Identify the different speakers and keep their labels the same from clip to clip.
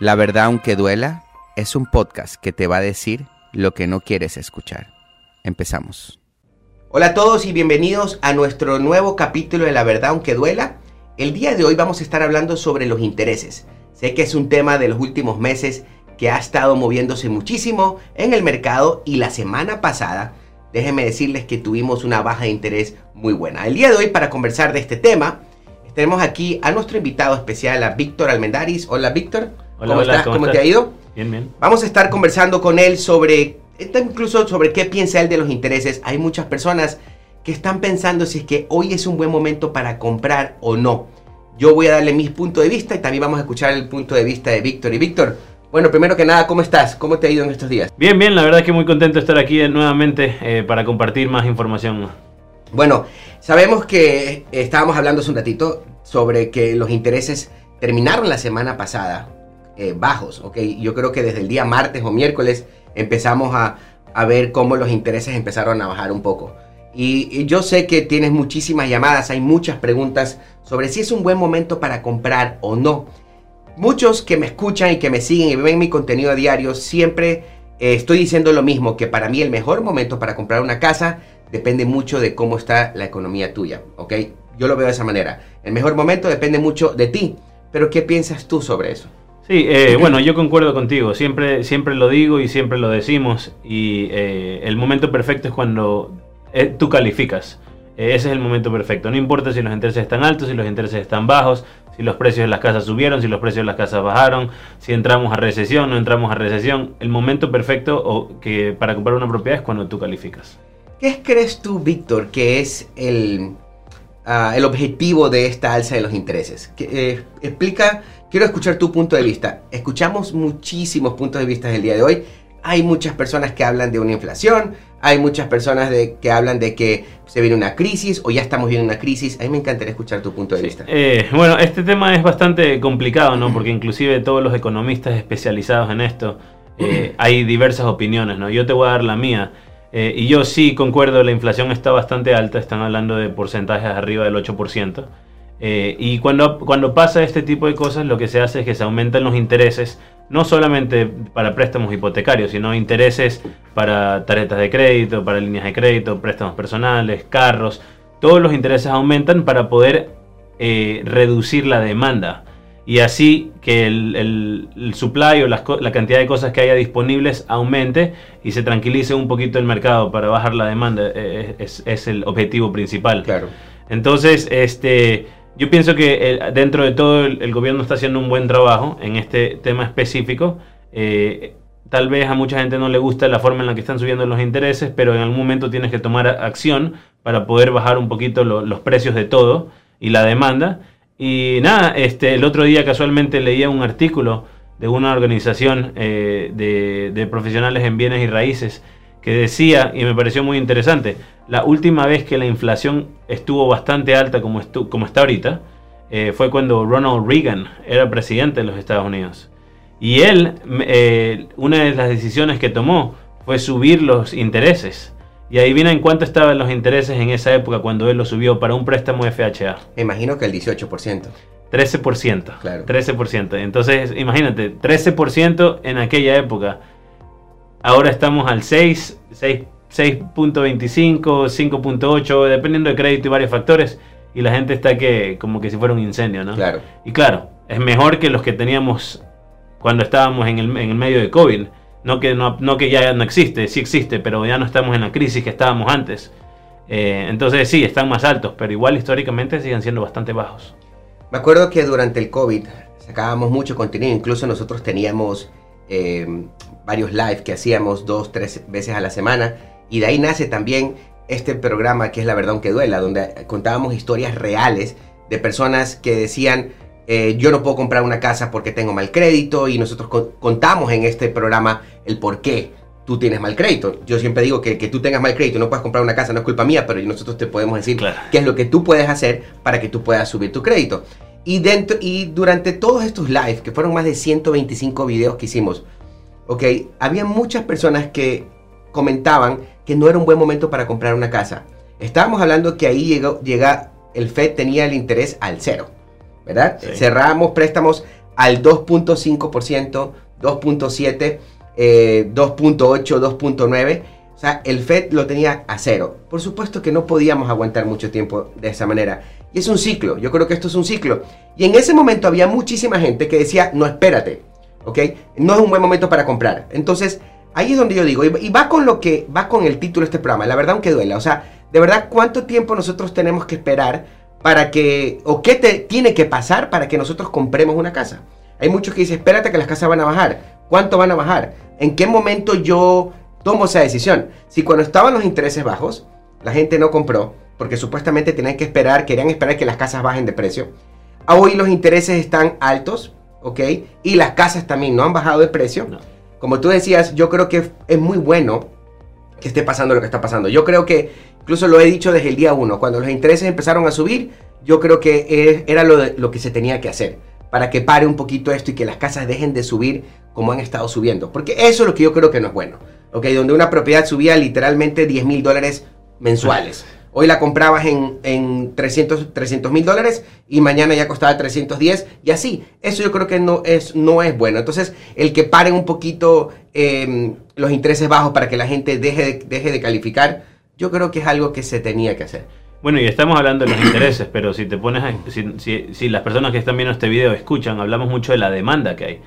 Speaker 1: La verdad, aunque duela, es un podcast que te va a decir lo que no quieres escuchar. Empezamos. Hola a todos y bienvenidos a nuestro nuevo capítulo de La verdad, aunque duela. El día de hoy vamos a estar hablando sobre los intereses. Sé que es un tema de los últimos meses que ha estado moviéndose muchísimo en el mercado y la semana pasada, déjenme decirles que tuvimos una baja de interés muy buena. El día de hoy para conversar de este tema, tenemos aquí a nuestro invitado especial, a Víctor Almendaris. Hola Víctor.
Speaker 2: Hola,
Speaker 1: ¿Cómo
Speaker 2: hola,
Speaker 1: estás?
Speaker 2: ¿cómo
Speaker 1: ¿Cómo,
Speaker 2: estás?
Speaker 1: te ha ido?
Speaker 2: Bien, bien.
Speaker 1: Vamos a estar conversando con él sobre, esta incluso sobre qué piensa él de los intereses. Hay muchas personas que están pensando si es que hoy es un buen momento para comprar o no. Yo voy a darle mi punto de vista y también vamos a escuchar el punto de vista de Víctor. Y Víctor, bueno, primero que nada, ¿cómo estás? ¿Cómo te ha ido en estos días?
Speaker 2: Bien, bien, la verdad es que muy contento de estar aquí eh, nuevamente eh, para compartir más información.
Speaker 1: Bueno, sabemos que estábamos hablando hace un ratito sobre que los intereses terminaron la semana pasada eh, bajos, ¿ok? Yo creo que desde el día martes o miércoles empezamos a, a ver cómo los intereses empezaron a bajar un poco. Y, y yo sé que tienes muchísimas llamadas, hay muchas preguntas sobre si es un buen momento para comprar o no. Muchos que me escuchan y que me siguen y ven mi contenido a diario, siempre eh, estoy diciendo lo mismo, que para mí el mejor momento para comprar una casa depende mucho de cómo está la economía tuya, ¿ok? Yo lo veo de esa manera. El mejor momento depende mucho de ti, pero ¿qué piensas tú sobre eso?
Speaker 2: Sí, eh, bueno, yo concuerdo contigo, siempre, siempre lo digo y siempre lo decimos y eh, el momento perfecto es cuando tú calificas. Ese es el momento perfecto. No importa si los intereses están altos, si los intereses están bajos, si los precios de las casas subieron, si los precios de las casas bajaron, si entramos a recesión, no entramos a recesión. El momento perfecto o que para comprar una propiedad es cuando tú calificas.
Speaker 1: ¿Qué crees tú, Víctor, que es el, ah, el objetivo de esta alza de los intereses? Que, eh, explica, quiero escuchar tu punto de vista. Escuchamos muchísimos puntos de vista el día de hoy. Hay muchas personas que hablan de una inflación, hay muchas personas de, que hablan de que se viene una crisis o ya estamos viendo una crisis. A mí me encantaría escuchar tu punto de
Speaker 2: Sí.
Speaker 1: vista.
Speaker 2: Eh, bueno, este tema es bastante complicado, ¿no? Porque inclusive todos los economistas especializados en esto, eh, hay diversas opiniones, ¿no? Yo te voy a dar la mía. eh, y yo sí concuerdo, la inflación está bastante alta, están hablando de porcentajes arriba del 8%. Eh, y cuando, cuando pasa este tipo de cosas, lo que se hace es que se aumentan los intereses, no solamente para préstamos hipotecarios, sino intereses para tarjetas de crédito, para líneas de crédito, préstamos personales, carros. Todos los intereses aumentan para poder eh, reducir la demanda y así que el, el- el supply o las la cantidad de cosas que haya disponibles aumente y se tranquilice un poquito el mercado para bajar la demanda eh, es, es el objetivo principal.
Speaker 1: Claro.
Speaker 2: Entonces, este, yo pienso que eh, dentro de todo el, el gobierno está haciendo un buen trabajo en este tema específico. Eh, tal vez a mucha gente no le gusta la forma en la que están subiendo los intereses, pero en algún momento tienes que tomar acción para poder bajar un poquito lo- los precios de todo y la demanda. Y nada, este, el otro día casualmente leía un artículo de una organización eh, de profesionales en bienes y raíces que decía, y me pareció muy interesante, la última vez que la inflación estuvo bastante alta como, estu- como está ahorita, eh, fue cuando Ronald Reagan era presidente de los Estados Unidos. Y él, eh, una de las decisiones que tomó fue subir los intereses. Y adivina en cuánto estaban los intereses en esa época cuando él lo subió para un préstamo FHA.
Speaker 1: Me imagino que el 18%.
Speaker 2: 13%.
Speaker 1: Claro.
Speaker 2: 13%. Entonces, imagínate, 13% en aquella época. Ahora estamos al 6, 6 6.25, 5.8, dependiendo de crédito y varios factores. Y la gente está que como que si fuera un incendio, ¿no?
Speaker 1: Claro.
Speaker 2: Y claro, es mejor que los que teníamos cuando estábamos en el, en el medio de COVID. No que, no, no que ya no existe, sí existe, pero ya no estamos en la crisis que estábamos antes. Eh, entonces sí, están más altos, pero igual históricamente siguen siendo bastante bajos.
Speaker 1: Me acuerdo que durante el COVID sacábamos mucho contenido, incluso nosotros teníamos eh, varios live que hacíamos dos, tres veces a la semana, y de ahí nace también este programa que es La Verdad Aunque Duela, donde contábamos historias reales de personas que decían, eh, yo no puedo comprar una casa porque tengo mal crédito, y nosotros con- contamos en este programa el por qué tú tienes mal crédito. Yo siempre digo que que tú tengas mal crédito y no puedas comprar una casa no es culpa mía, pero nosotros te podemos decir
Speaker 2: Claro.
Speaker 1: qué es lo que tú puedes hacer para que tú puedas subir tu crédito. Y, dentro, y durante todos estos live, que fueron más de 125 videos que hicimos, ok, había muchas personas que comentaban que no era un buen momento para comprar una casa. Estábamos hablando que ahí llegó, llega, el FED tenía el interés al cero, ¿verdad?
Speaker 2: Sí.
Speaker 1: Cerramos préstamos al 2.5%, 2.7%, 2.8, 2.9%. O sea, el Fed lo tenía a cero. Por supuesto que no podíamos aguantar mucho tiempo de esa manera. Y es un ciclo, yo creo que esto es un ciclo. Y en ese momento había muchísima gente que decía, no, espérate, ¿ok? No es un buen momento para comprar. Entonces, ahí es donde yo digo, y va con lo que, va con el título de este programa, la verdad aunque duela. O sea, de verdad, ¿cuánto tiempo nosotros tenemos que esperar para que, o qué te, tiene que pasar para que nosotros compremos una casa? Hay muchos que dicen, espérate que las casas van a bajar. ¿Cuánto van a bajar? ¿En qué momento yo tomo esa decisión? Si cuando estaban los intereses bajos, la gente no compró, porque supuestamente tenían que esperar, querían esperar que las casas bajen de precio. Hoy los intereses están altos, ¿ok? Y las casas también no han bajado de precio. Como tú decías, yo creo que es muy bueno que esté pasando lo que está pasando. Yo creo que, incluso lo he dicho desde el día uno, cuando los intereses empezaron a subir, yo creo que era lo, lo que se tenía que hacer para que pare un poquito esto y que las casas dejen de subir como han estado subiendo. Porque eso es lo que yo creo que no es bueno. ¿ok? Donde una propiedad subía literalmente 10 mil dólares mensuales. Hoy la comprabas en, en 300 mil dólares y mañana ya costaba 310 y así. Eso yo creo que no es, no es bueno. Entonces, el que paren un poquito em, los intereses bajos para que la gente deje de, deje de calificar, yo creo que es algo que se tenía que hacer.
Speaker 2: Bueno, y estamos hablando de los intereses, pero si te pones, si, si, si las personas que están viendo este video escuchan, hablamos mucho de la demanda que hay.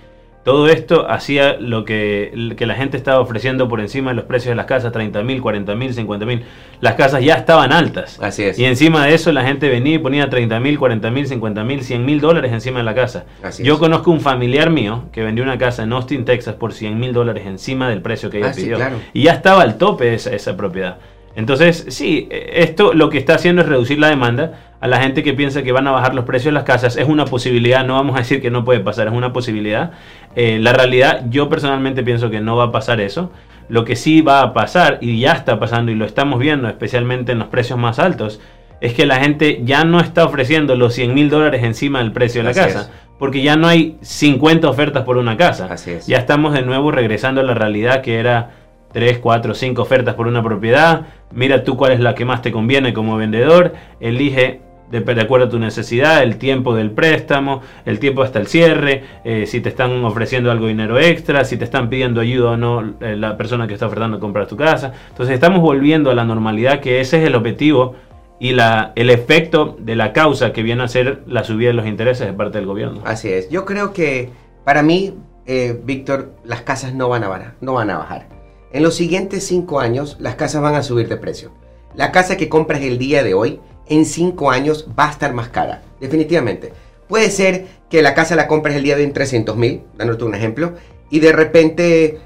Speaker 2: Todo esto hacía lo que, que, la gente estaba ofreciendo por encima de los precios de las casas, 30 mil, 40 mil, 50 mil. Las casas ya estaban altas.
Speaker 1: Así es.
Speaker 2: Y encima de eso la gente venía y ponía 30 mil, 40 mil, 50 mil, 100 mil dólares encima de la casa. Así Yo conozco un familiar mío que vendió una casa en Austin, Texas por 100 mil dólares encima del precio que ella ah, pidió. Y ya estaba al tope esa, esa propiedad. Entonces, sí, esto lo que está haciendo es reducir la demanda. A la gente que piensa que van a bajar los precios de las casas es una posibilidad, no vamos a decir que no puede pasar, es una posibilidad. Eh, la realidad, yo personalmente pienso que no va a pasar eso. Lo que sí va a pasar, y ya está pasando y lo estamos viendo, especialmente en los precios más altos, es que la gente ya no está ofreciendo los 100 mil dólares encima del precio de la casa. Porque ya no hay 50 ofertas por una casa. Ya estamos de nuevo regresando a la realidad que era 3, 4, 5 ofertas por una propiedad. Mira tú cuál es la que más te conviene como vendedor. Elige de, acuerdo a tu necesidad, el tiempo del préstamo, el tiempo hasta el cierre, eh, si te están ofreciendo algo dinero extra, si te están pidiendo ayuda o no eh, la persona que está ofertando comprar tu casa. Entonces estamos volviendo a la normalidad, que ese es el objetivo y la, el efecto de la causa que viene a ser la subida de los intereses de parte del gobierno.
Speaker 1: Así es. Yo creo que para mí, eh, Víctor, las casas no van a. No van a bajar. En los siguientes cinco años, las casas van a subir de precio. La casa que compras el día de hoy en 5 años va a estar más cara, definitivamente. Puede ser que la casa la compres el día de en 300 mil, dándote un ejemplo, y de repente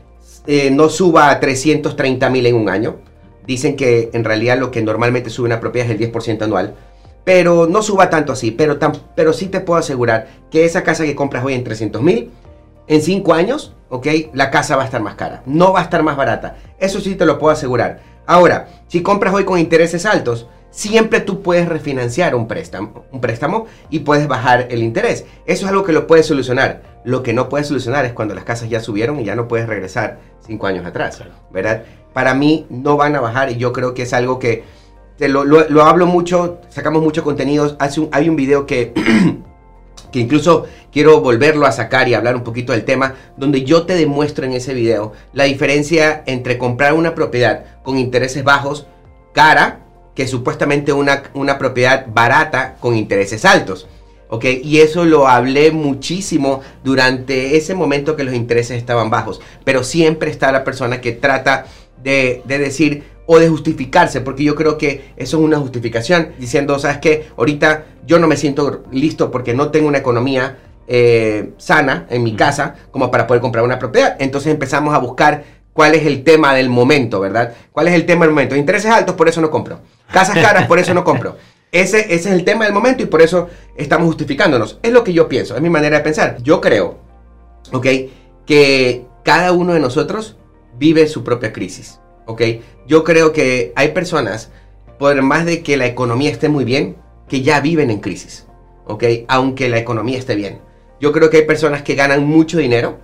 Speaker 1: eh, no suba a 330 mil en un año. Dicen que en realidad lo que normalmente sube una propiedad es el 10% anual. Pero no suba tanto así. Pero, pero sí te puedo asegurar que esa casa que compras hoy en 300 mil, en 5 años, ¿ok? La casa va a estar más cara. No va a estar más barata. Eso sí te lo puedo asegurar. Ahora, si compras hoy con intereses altos, siempre tú puedes refinanciar un préstamo, un préstamo y puedes bajar el interés. Eso es algo que lo puedes solucionar. Lo que no puedes solucionar es cuando las casas ya subieron y ya no puedes regresar cinco años atrás, ¿verdad? Para mí no van a bajar y yo creo que es algo que te lo, lo, hablo mucho, sacamos mucho contenido. Hace hay un video que, que incluso quiero volverlo a sacar y hablar un poquito del tema, donde yo te demuestro en ese video la diferencia entre comprar una propiedad con intereses bajos, cara, que supuestamente una, una propiedad barata con intereses altos. ¿ok? Y eso lo hablé muchísimo durante ese momento que los intereses estaban bajos. Pero siempre está la persona que trata de, decir o de justificarse, porque yo creo que eso es una justificación, diciendo, ¿sabes qué? Ahorita yo no me siento listo porque no tengo una economía eh, sana en mi casa como para poder comprar una propiedad. Entonces empezamos a buscar cuál es el tema del momento, ¿verdad? ¿Cuál es el tema del momento? Intereses altos, por eso no compro. Casas caras, por eso no compro. Ese, es el tema del momento y por eso estamos justificándonos. Es lo que yo pienso, es mi manera de pensar. Yo creo, ¿ok? Que cada uno de nosotros vive su propia crisis, ¿ok? Yo creo que hay personas, por más de que la economía esté muy bien, que ya viven en crisis, ¿ok? Aunque la economía esté bien. Yo creo que hay personas que ganan mucho dinero,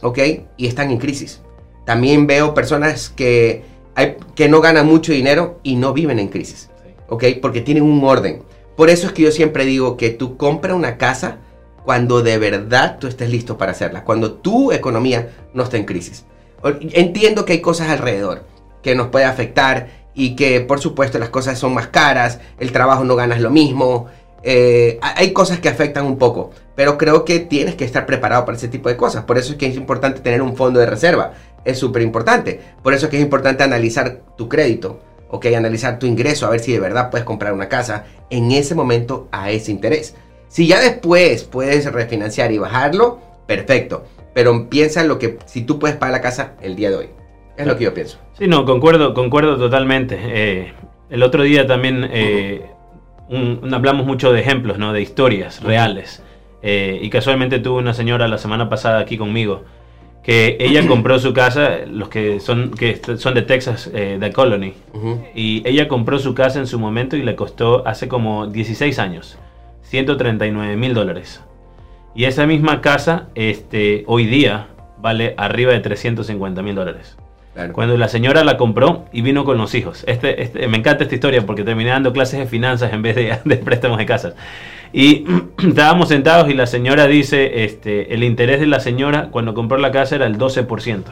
Speaker 1: ¿ok? Y están en crisis. También veo personas que, hay, que no ganan mucho dinero y no viven en crisis, ¿ok? Porque tienen un orden. Por eso es que yo siempre digo que tú compra una casa cuando de verdad tú estés listo para hacerla, cuando tu economía no está en crisis. Entiendo que hay cosas alrededor que nos puede afectar y que por supuesto las cosas son más caras, el trabajo no ganas lo mismo, eh, hay cosas que afectan un poco, pero creo que tienes que estar preparado para ese tipo de cosas. Por eso es que es importante tener un fondo de reserva, es súper importante. Por eso es que es importante analizar tu crédito, ok, analizar tu ingreso, a ver si de verdad puedes comprar una casa en ese momento a ese interés. Si ya después puedes refinanciar y bajarlo, perfecto. Pero piensa en lo que si tú puedes pagar la casa el día de hoy. Es lo que yo pienso.
Speaker 2: Sí, no, concuerdo, concuerdo totalmente. Eh, el otro día también eh, hablamos mucho de ejemplos, ¿no? De historias reales. Eh, y casualmente tuve una señora la semana pasada aquí conmigo que ella compró su casa, los que son, que son de Texas, de Colony, y ella compró su casa en su momento y le costó hace como 16 años. 139 mil dólares. Y esa misma casa este, hoy día vale arriba de 350 mil dólares. Cuando la señora la compró y vino con los hijos. Este, este, me encanta esta historia porque terminé dando clases de finanzas en vez de, de préstamos de casas. Y estábamos sentados y la señora dice, este, el interés de la señora cuando compró la casa era el 12%.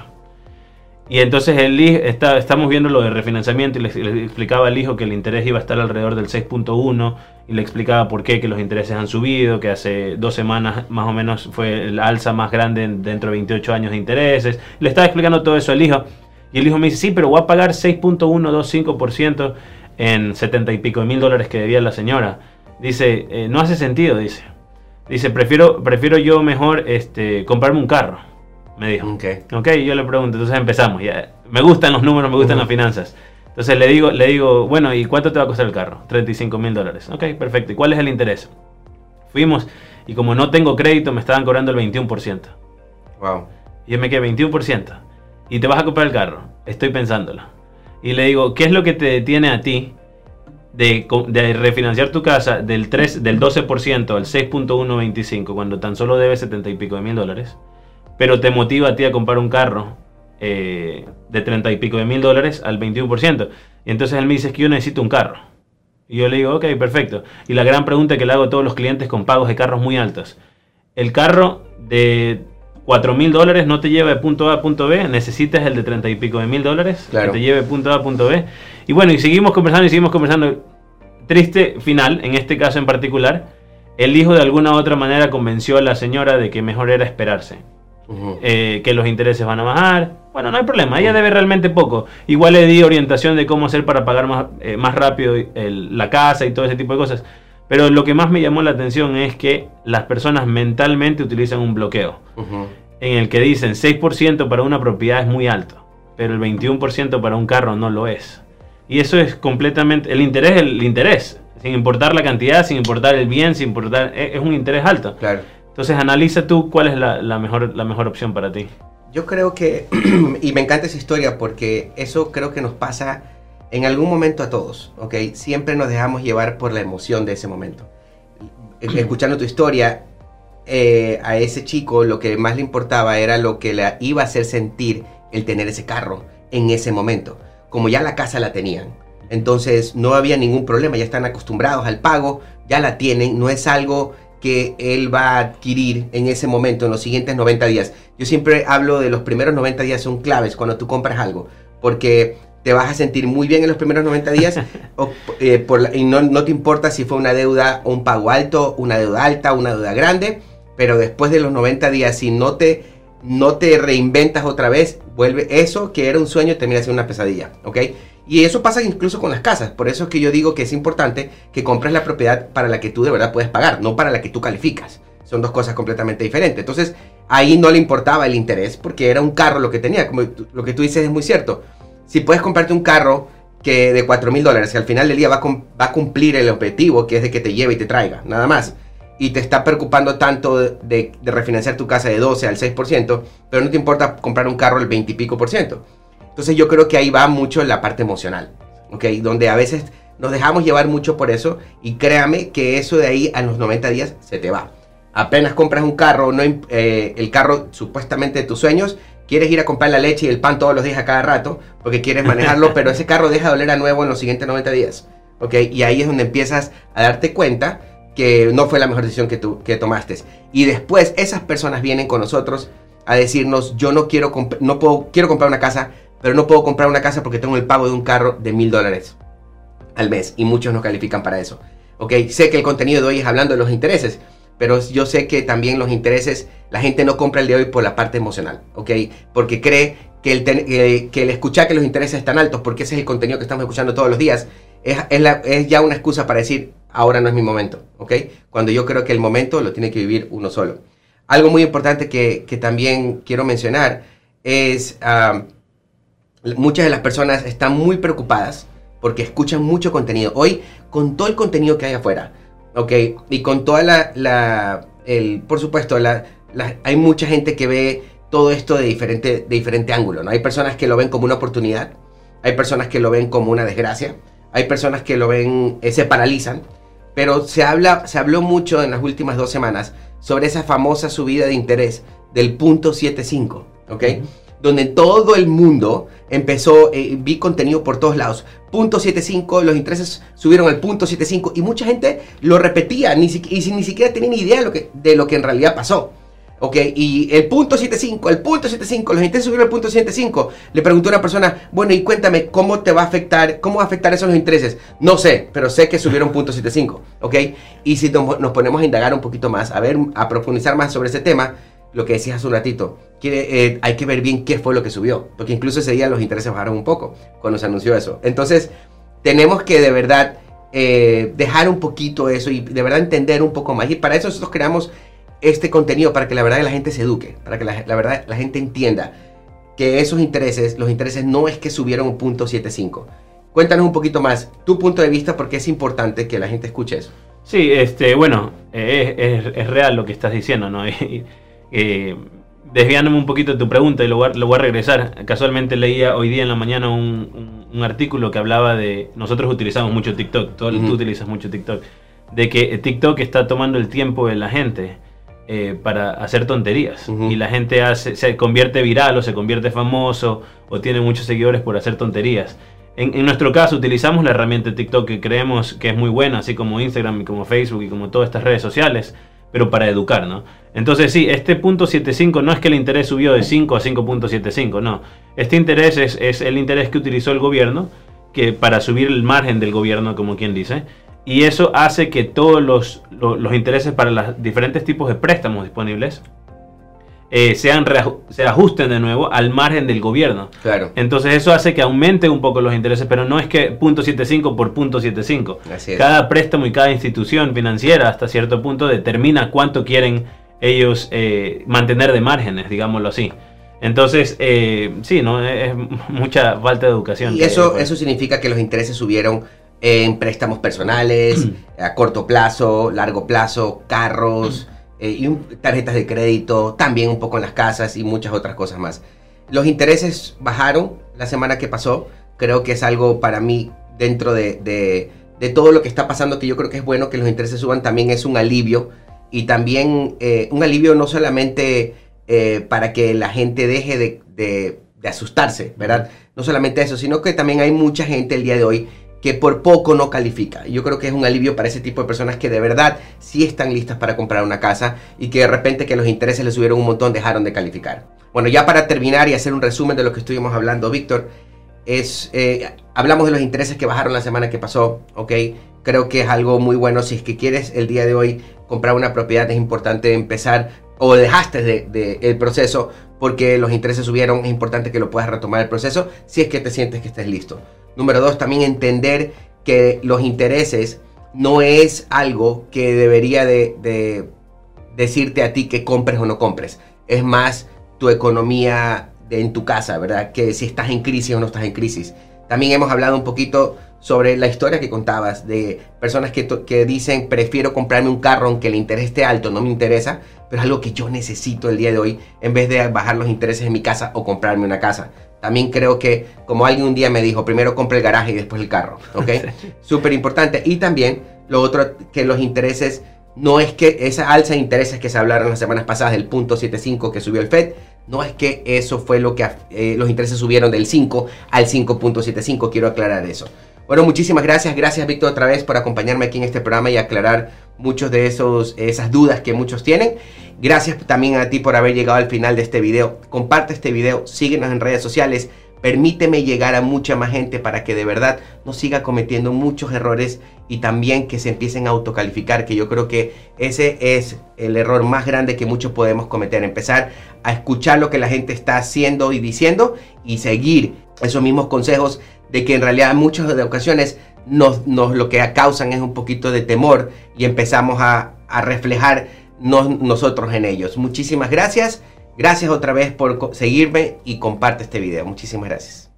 Speaker 2: Y entonces el está, estamos viendo lo de refinanciamiento y le, explicaba al hijo que el interés iba a estar alrededor del 6.1 y le explicaba por qué, que los intereses han subido, que hace dos semanas más o menos fue la alza más grande dentro de 28 años de intereses. Le estaba explicando todo eso al hijo y el hijo me dice, sí, pero voy a pagar 6.125% en 70 y pico de mil dólares que debía la señora. Dice, eh, no hace sentido, dice. Dice, prefiero, prefiero yo mejor este, comprarme un carro me dijo. Ok. Ok, yo le pregunto, entonces empezamos. Ya. Me gustan los números, me gustan las finanzas. Entonces le digo, le digo, bueno, ¿y cuánto te va a costar el carro? 35 mil dólares. Ok, perfecto. ¿Y cuál es el interés? Fuimos y como no tengo crédito, me estaban cobrando el 21%. Wow. Y yo me quedé 21%. ¿Y te vas a comprar el carro? Estoy pensándolo. Y le digo, ¿qué es lo que te detiene a ti de, refinanciar tu casa del, 3, del 12% al 6.125 cuando tan solo debes 70 y pico de mil dólares? pero te motiva a ti a comprar un carro eh, de 30 y pico de mil dólares al 21%. Y entonces él me dice que yo necesito un carro. Y yo le digo, ok, perfecto. Y la gran pregunta que le hago a todos los clientes con pagos de carros muy altos. El carro de 4 mil dólares no te lleva de punto A a punto B, necesitas el de 30 y pico de mil dólares que te lleve de punto A a punto B. Y bueno, y seguimos conversando y seguimos conversando. Triste final, en este caso en particular, el hijo de alguna u otra manera convenció a la señora de que mejor era esperarse. Eh, que los intereses van a bajar. Bueno, no hay problema, ella debe realmente poco. Igual le di orientación de cómo hacer para pagar más, eh, más rápido la casa y todo ese tipo de cosas. Pero lo que más me llamó la atención es que las personas mentalmente utilizan un bloqueo. En el que dicen 6% para una propiedad es muy alto, pero el 21% para un carro no lo es. Y eso es completamente, el interés el interés, sin importar la cantidad, sin importar el bien, sin importar, es, es un interés alto. Claro. Entonces analiza tú cuál es la, mejor, la mejor opción para ti.
Speaker 1: Yo creo que, y me encanta esa historia porque eso creo que nos pasa en algún momento a todos, ¿ok? Siempre nos dejamos llevar por la emoción de ese momento. Escuchando tu historia, eh, a ese chico lo que más le importaba era lo que le iba a hacer sentir el tener ese carro en ese momento. Como ya la casa la tenían, entonces no había ningún problema, ya están acostumbrados al pago, ya la tienen, no es algo que él va a adquirir en ese momento, en los siguientes 90 días. Yo siempre hablo de los primeros 90 días son claves cuando tú compras algo, porque te vas a sentir muy bien en los primeros 90 días eh, y no, te importa si fue una deuda o un pago alto, una deuda alta, una deuda grande, pero después de los 90 días, si no te, no te reinventas otra vez, vuelve eso que era un sueño termina siendo una pesadilla, ¿ok? Y eso pasa incluso con las casas. Por eso es que yo digo que es importante que compres la propiedad para la que tú de verdad puedes pagar, no para la que tú calificas. Son dos cosas completamente diferentes. Entonces, ahí no le importaba el interés porque era un carro lo que tenía. Como lo que tú dices es muy cierto. Si puedes comprarte un carro que de 4 mil dólares, que al final del día va va a, cumplir el objetivo, que es de que te lleve y te traiga, nada más. Y te está preocupando tanto de, de refinanciar tu casa de 12 al 6%, pero no te importa comprar un carro al 20 y pico por ciento. Entonces yo creo que ahí va mucho la parte emocional, ¿ok? Donde a veces nos dejamos llevar mucho por eso y créame que eso de ahí a los 90 días se te va. Apenas compras un carro, no, eh, el carro supuestamente de tus sueños, quieres ir a comprar la leche y el pan todos los días a cada rato porque quieres manejarlo, pero ese carro deja de oler a nuevo en los siguientes 90 días, ¿ok? Y ahí es donde empiezas a darte cuenta que no fue la mejor decisión que, tú, que tomaste. Y después esas personas vienen con nosotros a decirnos, yo no quiero, no puedo, quiero comprar una casa, pero no puedo comprar una casa porque tengo el pago de un carro de mil dólares al mes y muchos no califican para eso. Ok, sé que el contenido de hoy es hablando de los intereses, pero yo sé que también los intereses, la gente no compra el de hoy por la parte emocional, ok, porque cree que el, que el escuchar que los intereses están altos, porque ese es el contenido que estamos escuchando todos los días, es, es, ya una excusa para decir, ahora no es mi momento, ¿ok? Cuando yo creo que el momento lo tiene que vivir uno solo. Algo muy importante que, que también quiero mencionar es, muchas de las personas están muy preocupadas porque escuchan mucho contenido. Hoy, con todo el contenido que hay afuera, ¿ok? Y con toda la, el, por supuesto, la, hay mucha gente que ve todo esto de diferente, de diferente ángulo, ¿no? Hay personas que lo ven como una oportunidad, hay personas que lo ven como una desgracia, hay personas que lo ven, eh, se paralizan, pero se, habla, se habló mucho en las últimas dos semanas sobre esa famosa subida de interés del punto 75, ¿ok? Donde todo el mundo empezó, eh, vi contenido por todos lados. Punto 75, los intereses subieron al punto 75 y mucha gente lo repetía ni y ni siquiera tenía ni idea de lo, que, de lo que en realidad pasó. Ok, y el punto 75, el punto 75, los intereses subieron al punto 75. Le preguntó a una persona, bueno, y cuéntame, ¿cómo te va a afectar, cómo va a afectar esos intereses? No sé, pero sé que subieron punto 75, ok. Y si nos ponemos a indagar un poquito más, a ver, a profundizar más sobre ese tema, lo que decías hace un ratito, eh, hay que ver bien qué fue lo que subió, porque incluso ese día los intereses bajaron un poco cuando se anunció eso. Entonces, tenemos que de verdad eh, dejar un poquito eso y de verdad entender un poco más. Y para eso nosotros creamos este contenido para que la verdad la gente se eduque, para que la, verdad la gente entienda que esos intereses, los intereses no es que subieron un punto 75. Cuéntanos un poquito más tu punto de vista porque es importante que la gente escuche eso.
Speaker 2: Sí, este, bueno, es, real lo que estás diciendo, ¿no? eh, desviándome un poquito de tu pregunta y lo voy, a, lo voy, a, regresar. Casualmente leía hoy día en la mañana un, un, artículo que hablaba de. Nosotros utilizamos mucho TikTok, tú, tú utilizas mucho TikTok. De que TikTok está tomando el tiempo de la gente eh, para hacer tonterías. Y la gente hace, se convierte viral o se convierte famoso o tiene muchos seguidores por hacer tonterías. En, nuestro caso utilizamos la herramienta TikTok que creemos que es muy buena, así como Instagram y como Facebook y como todas estas redes sociales, pero para educar, ¿no? Entonces sí, este punto 75 no es que el interés subió de 5 a 5.75, no. Este interés es, es el interés que utilizó el gobierno que para subir el margen del gobierno, como quien dice, y eso hace que todos los, los, intereses para los diferentes tipos de préstamos disponibles eh, sean se ajusten de nuevo al margen del gobierno.
Speaker 1: Claro.
Speaker 2: Entonces eso hace que aumente un poco los intereses, pero no es que punto .75 por punto .75. Cada préstamo y cada institución financiera hasta cierto punto determina cuánto quieren ellos eh, mantener de márgenes, digámoslo así. Entonces, eh, sí, ¿no? Es mucha falta de educación.
Speaker 1: Y eso, eso significa que los intereses subieron en préstamos personales, a corto plazo, largo plazo, carros, eh, y tarjetas de crédito, también un poco en las casas y muchas otras cosas más. Los intereses bajaron la semana que pasó, creo que es algo para mí dentro de, todo lo que está pasando, que yo creo que es bueno que los intereses suban, también es un alivio. Y también eh, un alivio no solamente eh, para que la gente deje de, de asustarse, ¿verdad? No solamente eso, sino que también hay mucha gente el día de hoy que por poco no califica. Yo creo que es un alivio para ese tipo de personas que de verdad sí están listas para comprar una casa y que de repente que los intereses les subieron un montón dejaron de calificar. Bueno, ya para terminar y hacer un resumen de lo que estuvimos hablando, Víctor, es, eh, hablamos de los intereses que bajaron la semana que pasó, ¿ok? Creo que es algo muy bueno. Si es que quieres el día de hoy comprar una propiedad, es importante empezar o dejaste de, el proceso porque los intereses subieron, es importante que lo puedas retomar el proceso si es que te sientes que estés listo. Número dos, también entender que los intereses no es algo que debería de, decirte a ti que compres o no compres. Es más tu economía en tu casa, ¿verdad? Que si estás en crisis o no estás en crisis. También hemos hablado un poquito sobre la historia que contabas de personas que, que, dicen prefiero comprarme un carro aunque el interés esté alto, no me interesa, pero es algo que yo necesito el día de hoy en vez de bajar los intereses en mi casa o comprarme una casa. También creo que, como alguien un día me dijo, primero compre el garaje y después el carro, ¿ok? Súper importante. Y también lo otro, que los intereses, no es que esa alza de intereses que se hablaron las semanas pasadas del punto 75 que subió el FED, No es que eso fue lo que eh, los intereses subieron del 5 al 5.75, quiero aclarar eso. Bueno, muchísimas gracias. Gracias, Víctor, otra vez por acompañarme aquí en este programa y aclarar muchos de esos, esas dudas que muchos tienen. Gracias también a ti por haber llegado al final de este video. Comparte este video, síguenos en redes sociales. Permíteme llegar a mucha más gente para que de verdad no siga cometiendo muchos errores y también que se empiecen a autocalificar, que yo creo que ese es el error más grande que muchos podemos cometer, empezar a escuchar lo que la gente está haciendo y diciendo y seguir esos mismos consejos de que en realidad muchas de ocasiones nos, lo que causan es un poquito de temor y empezamos a, reflejar nosotros en ellos. Muchísimas gracias. Gracias otra vez por seguirme y comparte este video. Muchísimas gracias.